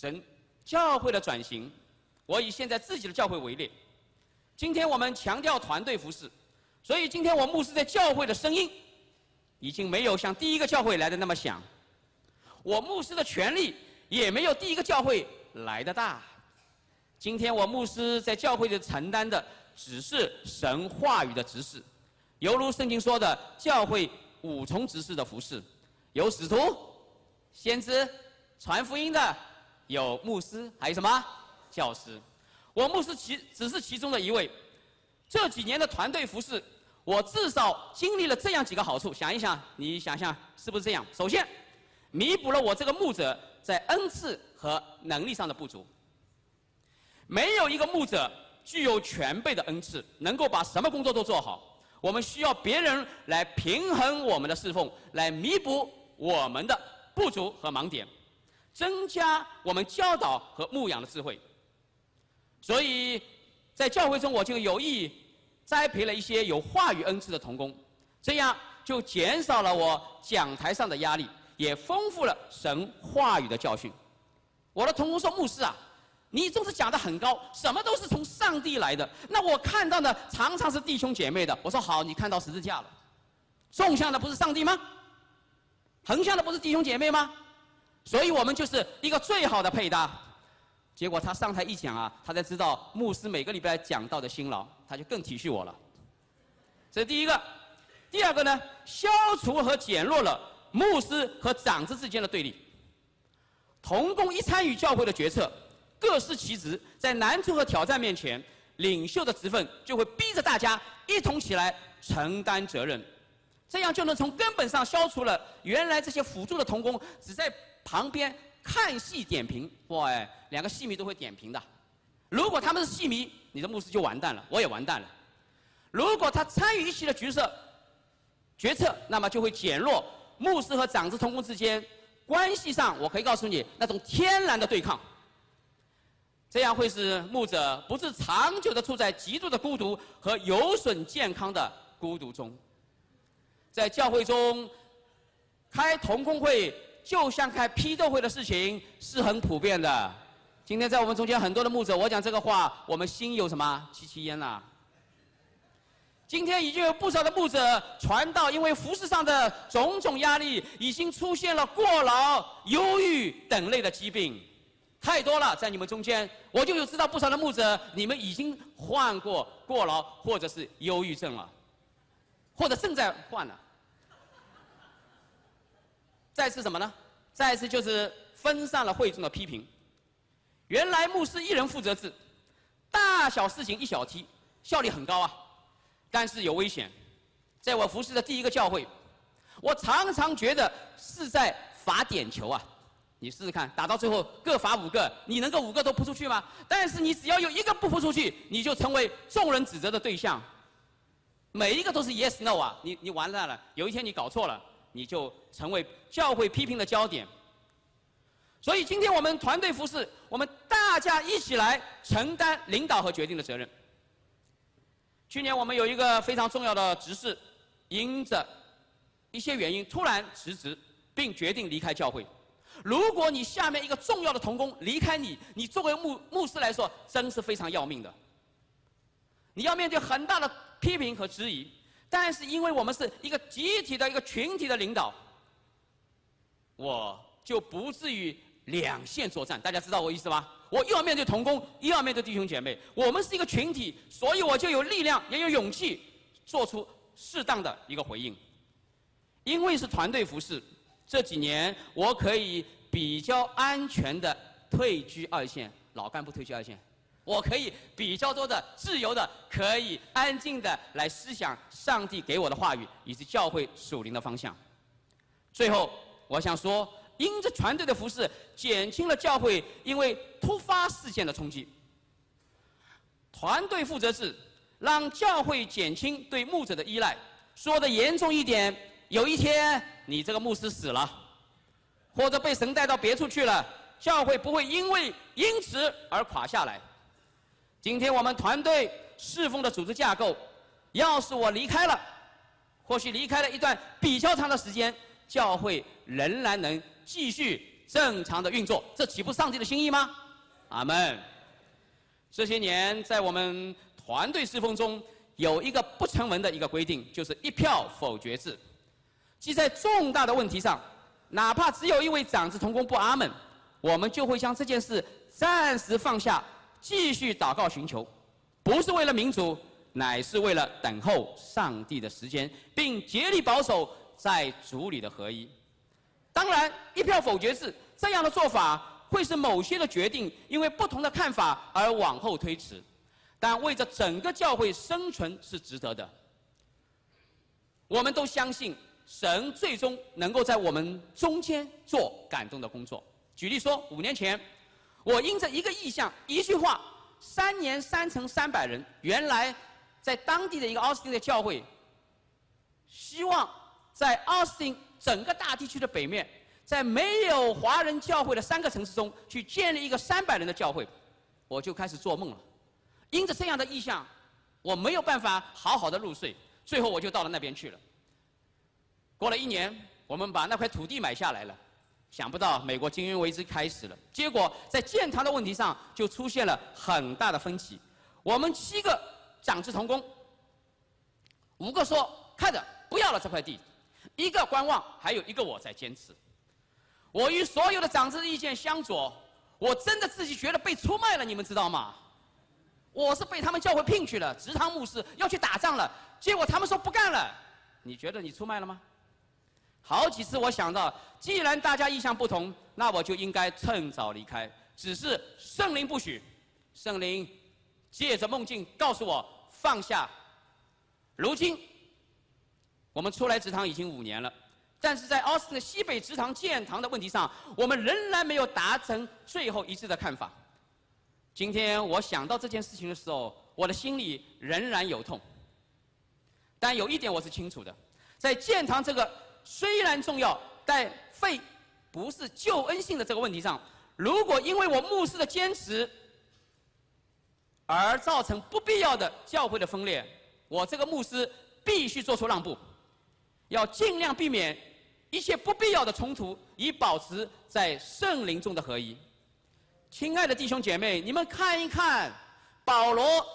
神教会的转型，我以现在自己的教会为例。今天我们强调团队服饰，所以今天我牧师在教会的声音，已经没有像第一个教会来的那么响。我牧师的权力也没有第一个教会来的大。今天我牧师在教会里承担的只是神话语的执事，犹如圣经说的，教会五重执事的服饰，有使徒、先知、传福音的，有牧师，还有什么教师？我牧师其只是其中的一位。这几年的团队服饰，我至少经历了这样几个好处。想一想，你想想是不是这样？首先。弥补了我这个牧者在恩赐和能力上的不足。没有一个牧者具有全备的恩赐，能够把什么工作都做好。我们需要别人来平衡我们的侍奉，来弥补我们的不足和盲点，增加我们教导和牧养的智慧。所以在教会中，我就有意栽培了一些有话语恩赐的童工，这样就减少了我讲台上的压力。也丰富了神话语的教训。我的同工说：“牧师啊，你总是讲的很高，什么都是从上帝来的。那我看到的常常是弟兄姐妹的。”我说：“好，你看到十字架了，纵向的不是上帝吗？横向的不是弟兄姐妹吗？所以我们就是一个最好的配搭。”结果他上台一讲啊，他才知道牧师每个礼拜讲到的辛劳，他就更体恤我了。这是第一个。第二个呢，消除和减弱了。牧师和长子之间的对立，同工一参与教会的决策，各司其职，在难处和挑战面前，领袖的职分就会逼着大家一同起来承担责任，这样就能从根本上消除了原来这些辅助的同工只在旁边看戏点评。哇，两个戏迷都会点评的。如果他们是戏迷，你的牧师就完蛋了，我也完蛋了。如果他参与一起的角色决策，那么就会减弱。牧师和长子同工之间关系上，我可以告诉你，那种天然的对抗，这样会使牧者不是长久的处在极度的孤独和有损健康的孤独中。在教会中开同工会，就像开批斗会的事情是很普遍的。今天在我们中间很多的牧者，我讲这个话，我们心有什么戚戚焉呐？今天已经有不少的牧者传道，因为服饰上的种种压力，已经出现了过劳、忧郁等类的疾病，太多了。在你们中间，我就有知道不少的牧者，你们已经患过过劳或者是忧郁症了，或者正在患了。再次什么呢？再次就是分散了会众的批评。原来牧师一人负责制，大小事情一小题，效率很高啊。但是有危险，在我服侍的第一个教会，我常常觉得是在罚点球啊！你试试看，打到最后各罚五个，你能够五个都扑出去吗？但是你只要有一个不扑出去，你就成为众人指责的对象。每一个都是 yes no 啊！你你完蛋了，有一天你搞错了，你就成为教会批评的焦点。所以今天我们团队服侍，我们大家一起来承担领导和决定的责任。去年我们有一个非常重要的执事，因着一些原因突然辞职，并决定离开教会。如果你下面一个重要的同工离开你，你作为牧牧师来说，真是非常要命的。你要面对很大的批评和质疑，但是因为我们是一个集体的一个群体的领导，我就不至于两线作战。大家知道我意思吧？我又要面对同工，又要面对弟兄姐妹，我们是一个群体，所以我就有力量，也有勇气，做出适当的一个回应。因为是团队服饰，这几年我可以比较安全的退居二线，老干部退居二线，我可以比较多的自由的，可以安静的来思想上帝给我的话语，以及教会属灵的方向。最后，我想说。因着团队的服饰，减轻了教会因为突发事件的冲击。团队负责制让教会减轻对牧者的依赖。说的严重一点，有一天你这个牧师死了，或者被神带到别处去了，教会不会因为因此而垮下来。今天我们团队侍奉的组织架构，要是我离开了，或许离开了一段比较长的时间，教会仍然能。继续正常的运作，这岂不上帝的心意吗？阿门。这些年在我们团队侍奉中，有一个不成文的一个规定，就是一票否决制。即在重大的问题上，哪怕只有一位长子同工不阿门，我们就会将这件事暂时放下，继续祷告寻求，不是为了民主，乃是为了等候上帝的时间，并竭力保守在主里的合一。当然，一票否决制这样的做法，会使某些的决定因为不同的看法而往后推迟，但为着整个教会生存是值得的。我们都相信。神最终能够在我们中间做感动的工作。举例说，五年前，我因着一个意向、一句话，三年三乘三百人，原来在当地的一个奥斯汀的教会，希望在奥斯汀整个大地区的北面，在没有华人教会的三个城市中，去建立一个三百人的教会，我就开始做梦了。因着这样的意向，我没有办法好好的入睡，最后我就到了那边去了。过了一年，我们把那块土地买下来了。想不到美国金融危机开始了，结果在建堂的问题上就出现了很大的分歧。我们七个长子同工，五个说看着不要了这块地，一个观望，还有一个我在坚持。我与所有的长子意见相左，我真的自己觉得被出卖了，你们知道吗？我是被他们教会聘去了，直堂牧师要去打仗了，结果他们说不干了。你觉得你出卖了吗？好几次，我想到，既然大家意向不同，那我就应该趁早离开。只是圣灵不许，圣灵借着梦境告诉我放下。如今，我们出来祠堂已经五年了，但是在奥斯汀西北祠堂建堂的问题上，我们仍然没有达成最后一致的看法。今天我想到这件事情的时候，我的心里仍然有痛。但有一点我是清楚的，在建堂这个。虽然重要，但废不是救恩性的这个问题上，如果因为我牧师的坚持而造成不必要的教会的分裂，我这个牧师必须做出让步，要尽量避免一切不必要的冲突，以保持在圣灵中的合一。亲爱的弟兄姐妹，你们看一看，保罗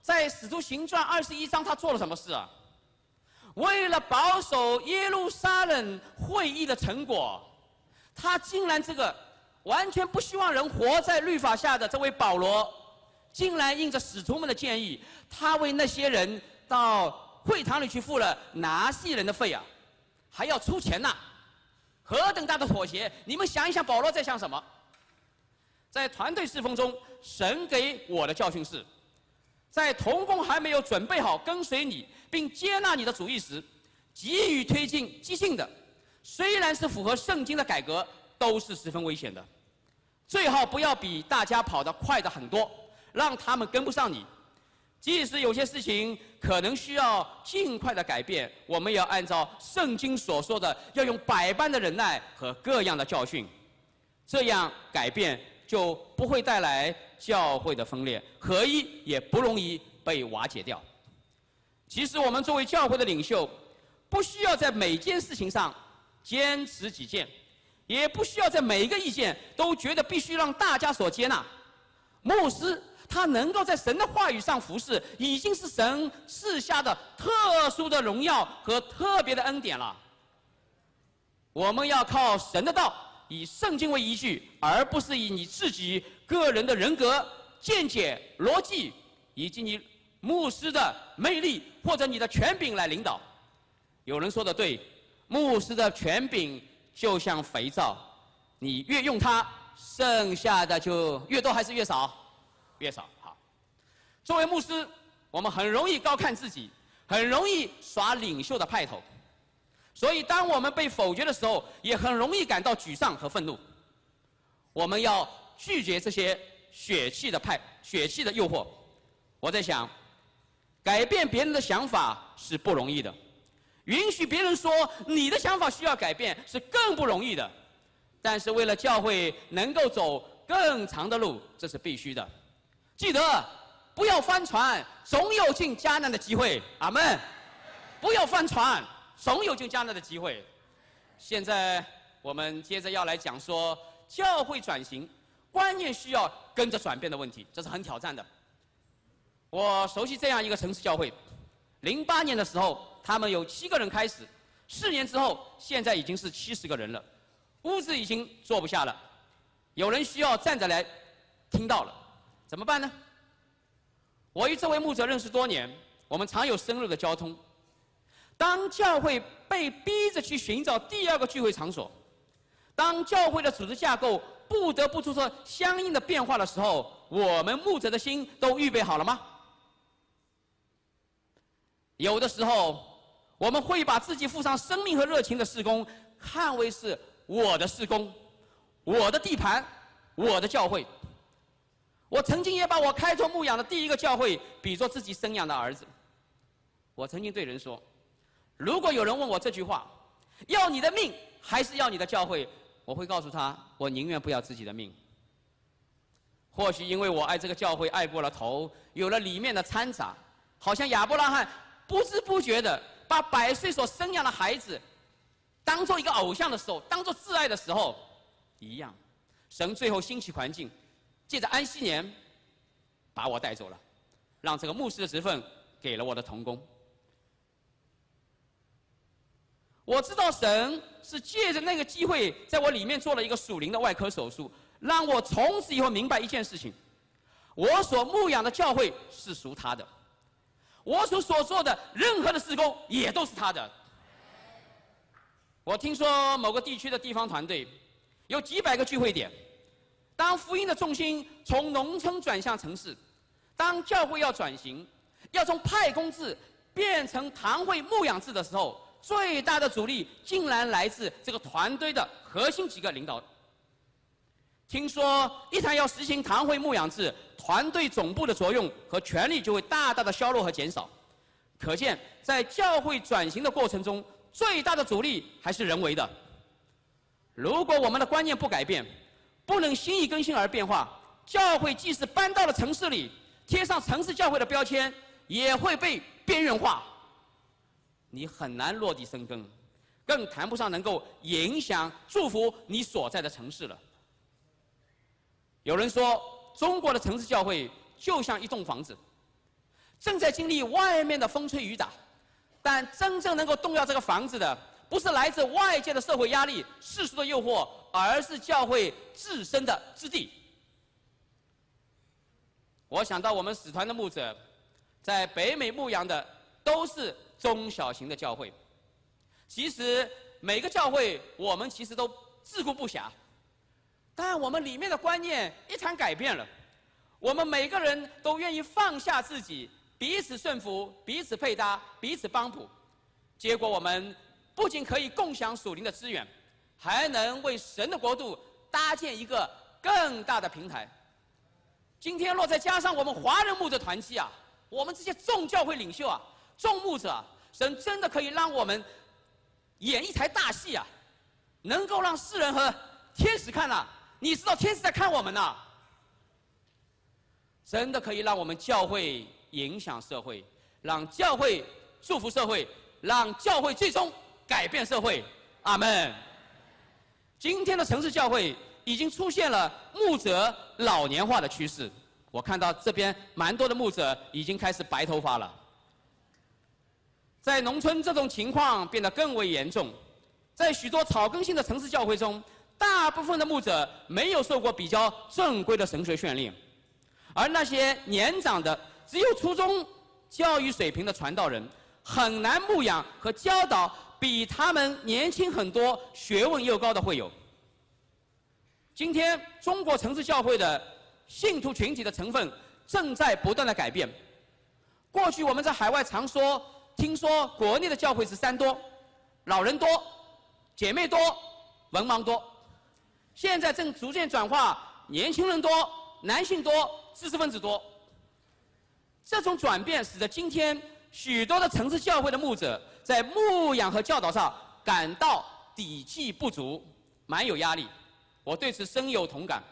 在使徒行传二十一章他做了什么事啊？为了保守耶路撒冷会议的成果，他竟然这个完全不希望人活在律法下的这位保罗，竟然应着使徒们的建议，他为那些人到会堂里去付了拿细人的费啊，还要出钱呐！何等大的妥协！你们想一想，保罗在想什么？在团队侍奉中，神给我的教训是。在童工还没有准备好跟随你并接纳你的主意时，急于推进激进的，虽然是符合圣经的改革，都是十分危险的。最好不要比大家跑得快的很多，让他们跟不上你。即使有些事情可能需要尽快的改变，我们也要按照圣经所说的，要用百般的忍耐和各样的教训，这样改变就不会带来。教会的分裂合一也不容易被瓦解掉。其实我们作为教会的领袖，不需要在每件事情上坚持己见，也不需要在每一个意见都觉得必须让大家所接纳。牧师他能够在神的话语上服侍，已经是神赐下的特殊的荣耀和特别的恩典了。我们要靠神的道。以圣经为依据，而不是以你自己个人的人格、见解、逻辑，以及你牧师的魅力或者你的权柄来领导。有人说的对，牧师的权柄就像肥皂，你越用它，剩下的就越多还是越少？越少。好，作为牧师，我们很容易高看自己，很容易耍领袖的派头。所以，当我们被否决的时候，也很容易感到沮丧和愤怒。我们要拒绝这些血气的派、血气的诱惑。我在想，改变别人的想法是不容易的，允许别人说你的想法需要改变是更不容易的。但是，为了教会能够走更长的路，这是必须的。记得，不要翻船，总有进迦南的机会。阿门。不要翻船。总有进加拿的机会。现在我。们接着要来讲说教会转型，观念需要跟着转变的问题，这是很挑战的。我熟悉这样一个城市教会，零八年的时候，他们有七个人开始，四年之后，现在已经是七十个人了，屋子已经坐不下了，有人需要站着来听到了，怎么办呢？我与这位牧者认识多年，我们常有深入的交通。当教会被逼着去寻找第二个聚会场所，当教会的组织架构不得不做出相应的变化的时候，我们牧者的心都预备好了吗？有的时候，我们会把自己付上生命和热情的事工看为是我的事工，我的地盘，我的教会。我曾经也把我开拓牧养的第一个教会比作自己生养的儿子。我曾经对人说。如果有人问我这句话，要你的命还是要你的教会？我会告诉他，我宁愿不要自己的命。或许因为我爱这个教会爱过了头，有了里面的掺杂，好像亚伯拉罕不知不觉的把百岁所生养的孩子当做一个偶像的时候，当做挚爱的时候一样。神最后兴起环境，借着安息年把我带走了，让这个牧师的职分给了我的童工。我知道神是借着那个机会，在我里面做了一个属灵的外科手术，让我从此以后明白一件事情：我所牧养的教会是属他的，我所所做的任何的施工也都是他的。我听说某个地区的地方团队有几百个聚会点，当福音的重心从农村转向城市，当教会要转型，要从派工制变成堂会牧养制的时候。最大的阻力竟然来自这个团队的核心几个领导。听说一旦要实行堂会牧养制，团队总部的作用和权力就会大大的削弱和减少。可见，在教会转型的过程中，最大的阻力还是人为的。如果我们的观念不改变，不能心意更新而变化，教会即使搬到了城市里，贴上城市教会的标签，也会被边缘化。你很难落地生根，更谈不上能够影响、祝福你所在的城市了。有人说，中国的城市教会就像一栋房子，正在经历外面的风吹雨打，但真正能够动摇这个房子的，不是来自外界的社会压力、世俗的诱惑，而是教会自身的质地。我想到我们使团的牧者，在北美牧羊的都是。中小型的教会，其实每个教会我们其实都自顾不暇，但我们里面的观念一旦改变了，我们每个人都愿意放下自己，彼此顺服，彼此配搭，彼此帮补，结果我们不仅可以共享属灵的资源，还能为神的国度搭建一个更大的平台。今天若再加上我们华人牧者团契啊，我们这些众教会领袖啊。众牧者，神真的可以让我们演一台大戏啊，能够让世人和天使看了，你知道天使在看我们呐，真的可以让我们教会影响社会，让教会祝福社会，让教会最终改变社会。阿门。今天的城市教会已经出现了牧者老年化的趋势，我看到这边蛮多的牧者已经开始白头发了。在农村，这种情况变得更为严重。在许多草根性的城市教会中，大部分的牧者没有受过比较正规的神学训练，而那些年长的、只有初中教育水平的传道人，很难牧养和教导比他们年轻很多、学问又高的会友。今天，中国城市教会的信徒群体的成分正在不断的改变。过去我们在海外常说。听说国内的教会是三多，老人多，姐妹多，文盲多。现在正逐渐转化，年轻人多，男性多，知识分子多。这种转变使得今天许多的城市教会的牧者在牧养和教导上感到底气不足，蛮有压力。我对此深有同感。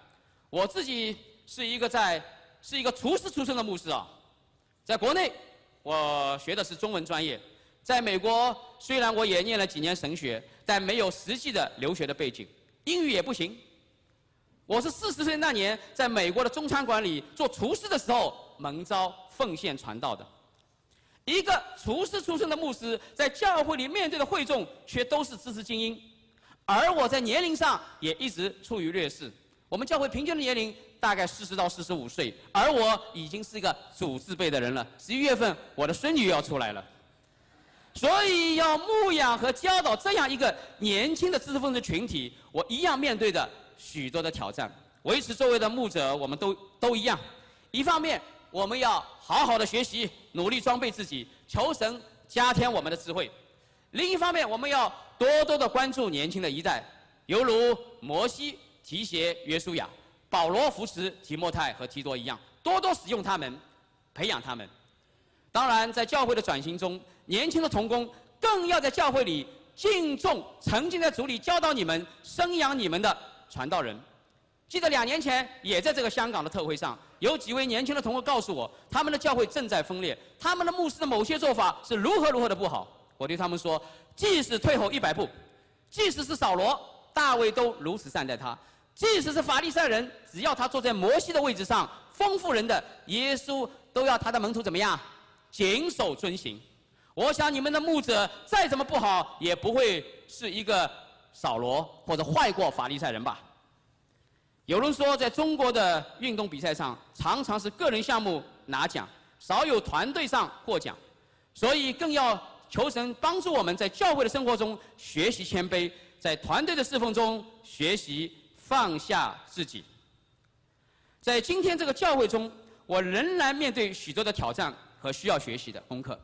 我自己是一个在是一个厨师出身的牧师啊，在国内。我学的是中文专业，在美国，虽然我也念了几年神学，但没有实际的留学的背景，英语也不行。我是四十岁那年在美国的中餐馆里做厨师的时候，蒙召奉献传道的。一个厨师出身的牧师，在教会里面对的会众却都是知识精英，而我在年龄上也一直处于劣势。我们教会平均的年龄大概四十到四十五岁，而我已经是一个主字辈的人了。十一月份，我的孙女要出来了。所以要牧养和教导这样一个年轻的知识分子群体，我一样面对着许多的挑战。维持作为的牧者，我们都都一样。一方面，我们要好好的学习，努力装备自己，求神加添我们的智慧；另一方面，我们要多多的关注年轻的一代，犹如摩西提携约书亚，保罗扶持提莫泰和提多一样，多多使用他们，培养他们。当然，在教会的转型中，年轻的童工更要在教会里敬重曾经在主里教导你们、生养你们的传道人。记得两年前，也在这个香港的特会上，有几位年轻的童工告诉我，他们的教会正在分裂，他们的牧师的某些做法是如何如何的不好。我对他们说，即使退后一百步，即使是扫罗、大卫都如此善待他，即使是法利赛人，只要他坐在摩西的位置上，丰富人的耶稣都要他的门徒怎么样？谨守遵行，我想你们的牧者再怎么不好，也不会是一个扫罗或者坏过法利赛人吧？有人说，在中国的运动比赛上，常常是个人项目拿奖，少有团队上获奖，所以更要求神帮助我们在教会的生活中学习谦卑，在团队的侍奉中学习放下自己。在今天这个教会中，我仍然面对许多的挑战。和需要学习的功课。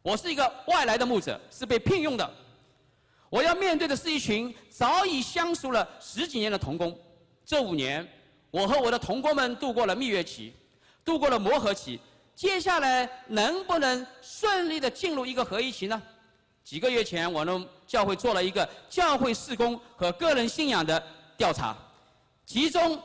我是一个外来的牧者，是被聘用的。我要面对的是一群早已相熟了十几年的童工。这五年，我和我的童工们度过了蜜月期，度过了磨合期。接下来能不能顺利的进入一个合一期呢？几个月前，我们教会做了一个教会事工和个人信仰的调查，其中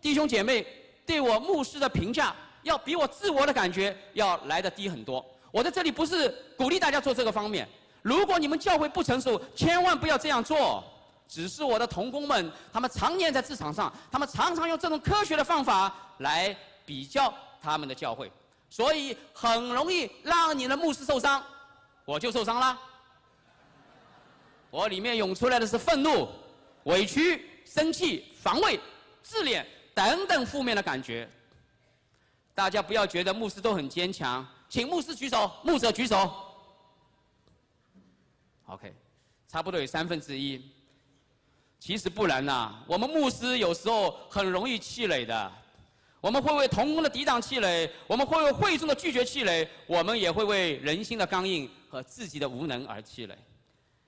弟兄姐妹对我牧师的评价。要比我自我的感觉要来的低很多。我在这里不是鼓励大家做这个方面。如果你们教会不成熟，千万不要这样做。只是我的同工们，他们常年在职场上，他们常常用这种科学的方法来比较他们的教会，所以很容易让你的牧师受伤，我就受伤了。我里面涌出来的是愤怒、委屈、生气、防卫、自恋等等负面的感觉。大家不要觉得牧师都很坚强，请牧师举手，牧者举手。OK，差不多有三分之一。其实不然呐，我们牧师有时候很容易气馁的。我们会为同工的抵挡气馁，我们会为会众的拒绝气馁，我们也会为人心的刚硬和自己的无能而气馁。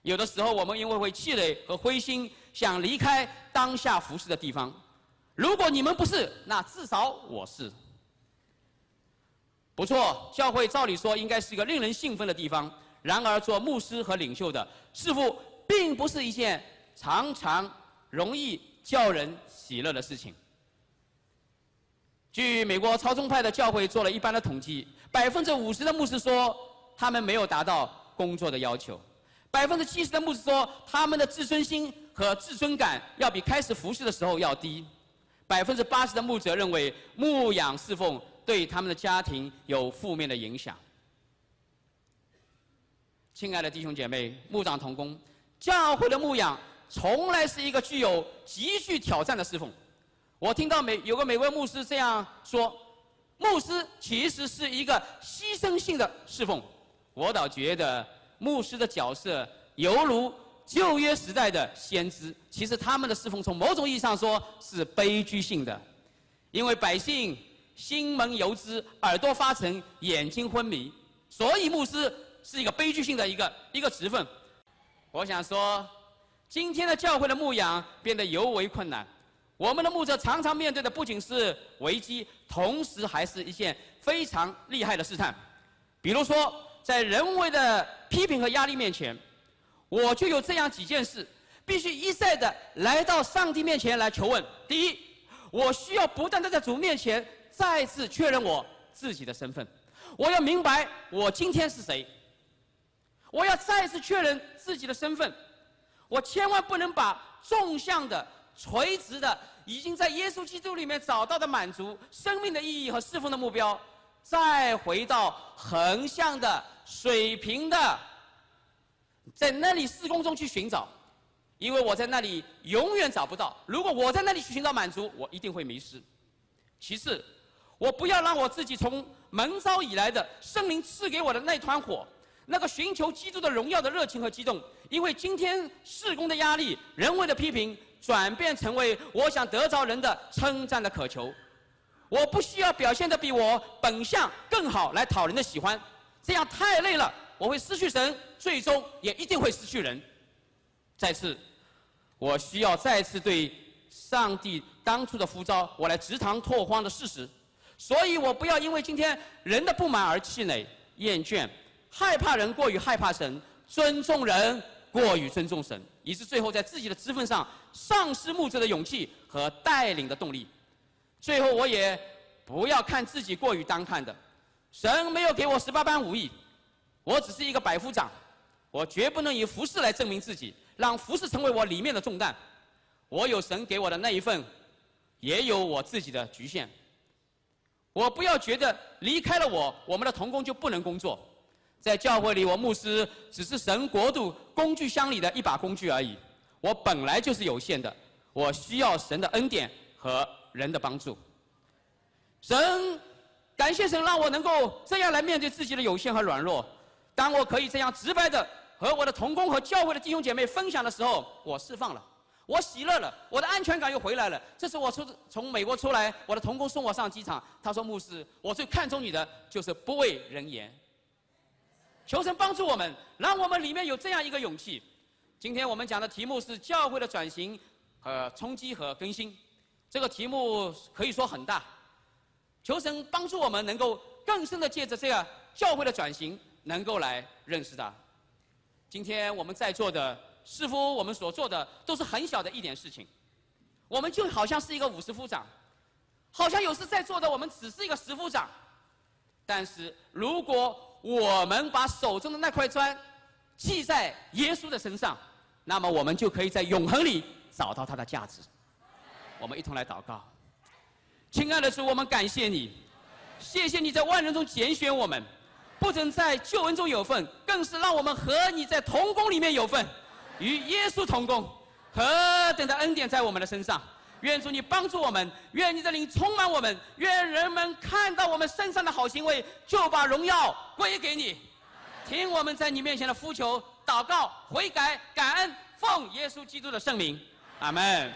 有的时候，我们因为会气馁和灰心，想离开当下服侍的地方。如果你们不是，那至少我是。不错，教会照理说应该是一个令人兴奋的地方。然而，做牧师和领袖的似乎并不是一件常常容易叫人喜乐的事情。据美国超宗派的教会做了一般的统计，百分之五十的牧师说他们没有达到工作的要求；百分之七十的牧师说他们的自尊心和自尊感要比开始服侍的时候要低；百分之八十的牧者认为牧养侍奉。对他们的家庭有负面的影响。亲爱的弟兄姐妹、牧长同工，教会的牧养从来是一个具有极具挑战的侍奉。我听到美有个美国牧师这样说：“牧师其实是一个牺牲性的侍奉。”我倒觉得牧师的角色犹如旧约时代的先知。其实他们的侍奉从某种意义上说是悲剧性的，因为百姓。心蒙油脂，耳朵发沉，眼睛昏迷，所以牧师是一个悲剧性的一个一个职分。我想说，今天的教会的牧养变得尤为困难。我们的牧者常常面对的不仅是危机，同时还是一件非常厉害的试探。比如说，在人为的批评和压力面前，我就有这样几件事，必须一再的来到上帝面前来求问。第一，我需要不断的在主面前。再次确认我自己的身份，我要明白我今天是谁。我要再次确认自己的身份，我千万不能把纵向的、垂直的，已经在耶稣基督里面找到的满足生命的意义和侍奉的目标，再回到横向的、水平的，在那里施工中去寻找，因为我在那里永远找不到。如果我在那里去寻找满足，我一定会迷失。其次，我不要让我自己从门招以来的圣灵赐给我的那团火。那个寻求基督的荣耀的热情和激动，因为今天事工的压力、人为的批评，转变成为我想得着人的称赞的渴求。我不需要表现的比我本相更好来讨人的喜欢，这样太累了，我会失去神，最终也一定会失去人。再次，我需要再次对上帝当初的呼召，我来直堂拓荒的事实。所以我不要因为今天人的不满而气馁、厌倦。害怕人过于害怕神，尊重人过于尊重神，以致最后在自己的职分上丧失牧者的勇气和带领的动力。最后，我也不要看自己过于单看的。神没有给我十八般武艺，我只是一个百夫长，我绝不能以服饰来证明自己，让服饰成为我里面的重担。我有神给我的那一份，也有我自己的局限。我不要觉得离开了我，我们的童工就不能工作。在教会里，我牧师只是神国度工具箱里的一把工具而已。我本来就是有限的，我需要神的恩典和人的帮助。神，感谢神让我能够这样来面对自己的有限和软弱。当我可以这样直白的和我的同工和教会的弟兄姐妹分享的时候，我释放了，我喜乐了，我的安全感又回来了。这是我出从美国出来，我的同工送我上机场，他说：“牧师，我最看重你的就是不畏人言。”求神帮助我们，让我们里面有这样一个勇气。今天我们讲的题目是教会的转型和冲击和更新，这个题目可以说很大。求神帮助我们能够更深的借着这个教会的转型，能够来认识他。今天我们在座的似乎我们所做的都是很小的一点事情，我们就好像是一个五十夫长，好像有时在座的我们只是一个十夫长，但是如果我们把手中的那块砖系在耶稣的身上，那么我们就可以在永恒里找到它的价值。我们一同来祷告，亲爱的主，我们感谢你，谢谢你在万人中拣选我们，不仅在救恩中有份，更是让我们和你在同工里面有份，与耶稣同工，何等的恩典在我们的身上。愿主你帮助我们，愿你的灵充满我们，愿人们看到我们身上的好行为，就把荣耀归给你。听我们在你面前的呼求、祷告、悔改、感恩，奉耶稣基督的圣名，阿门。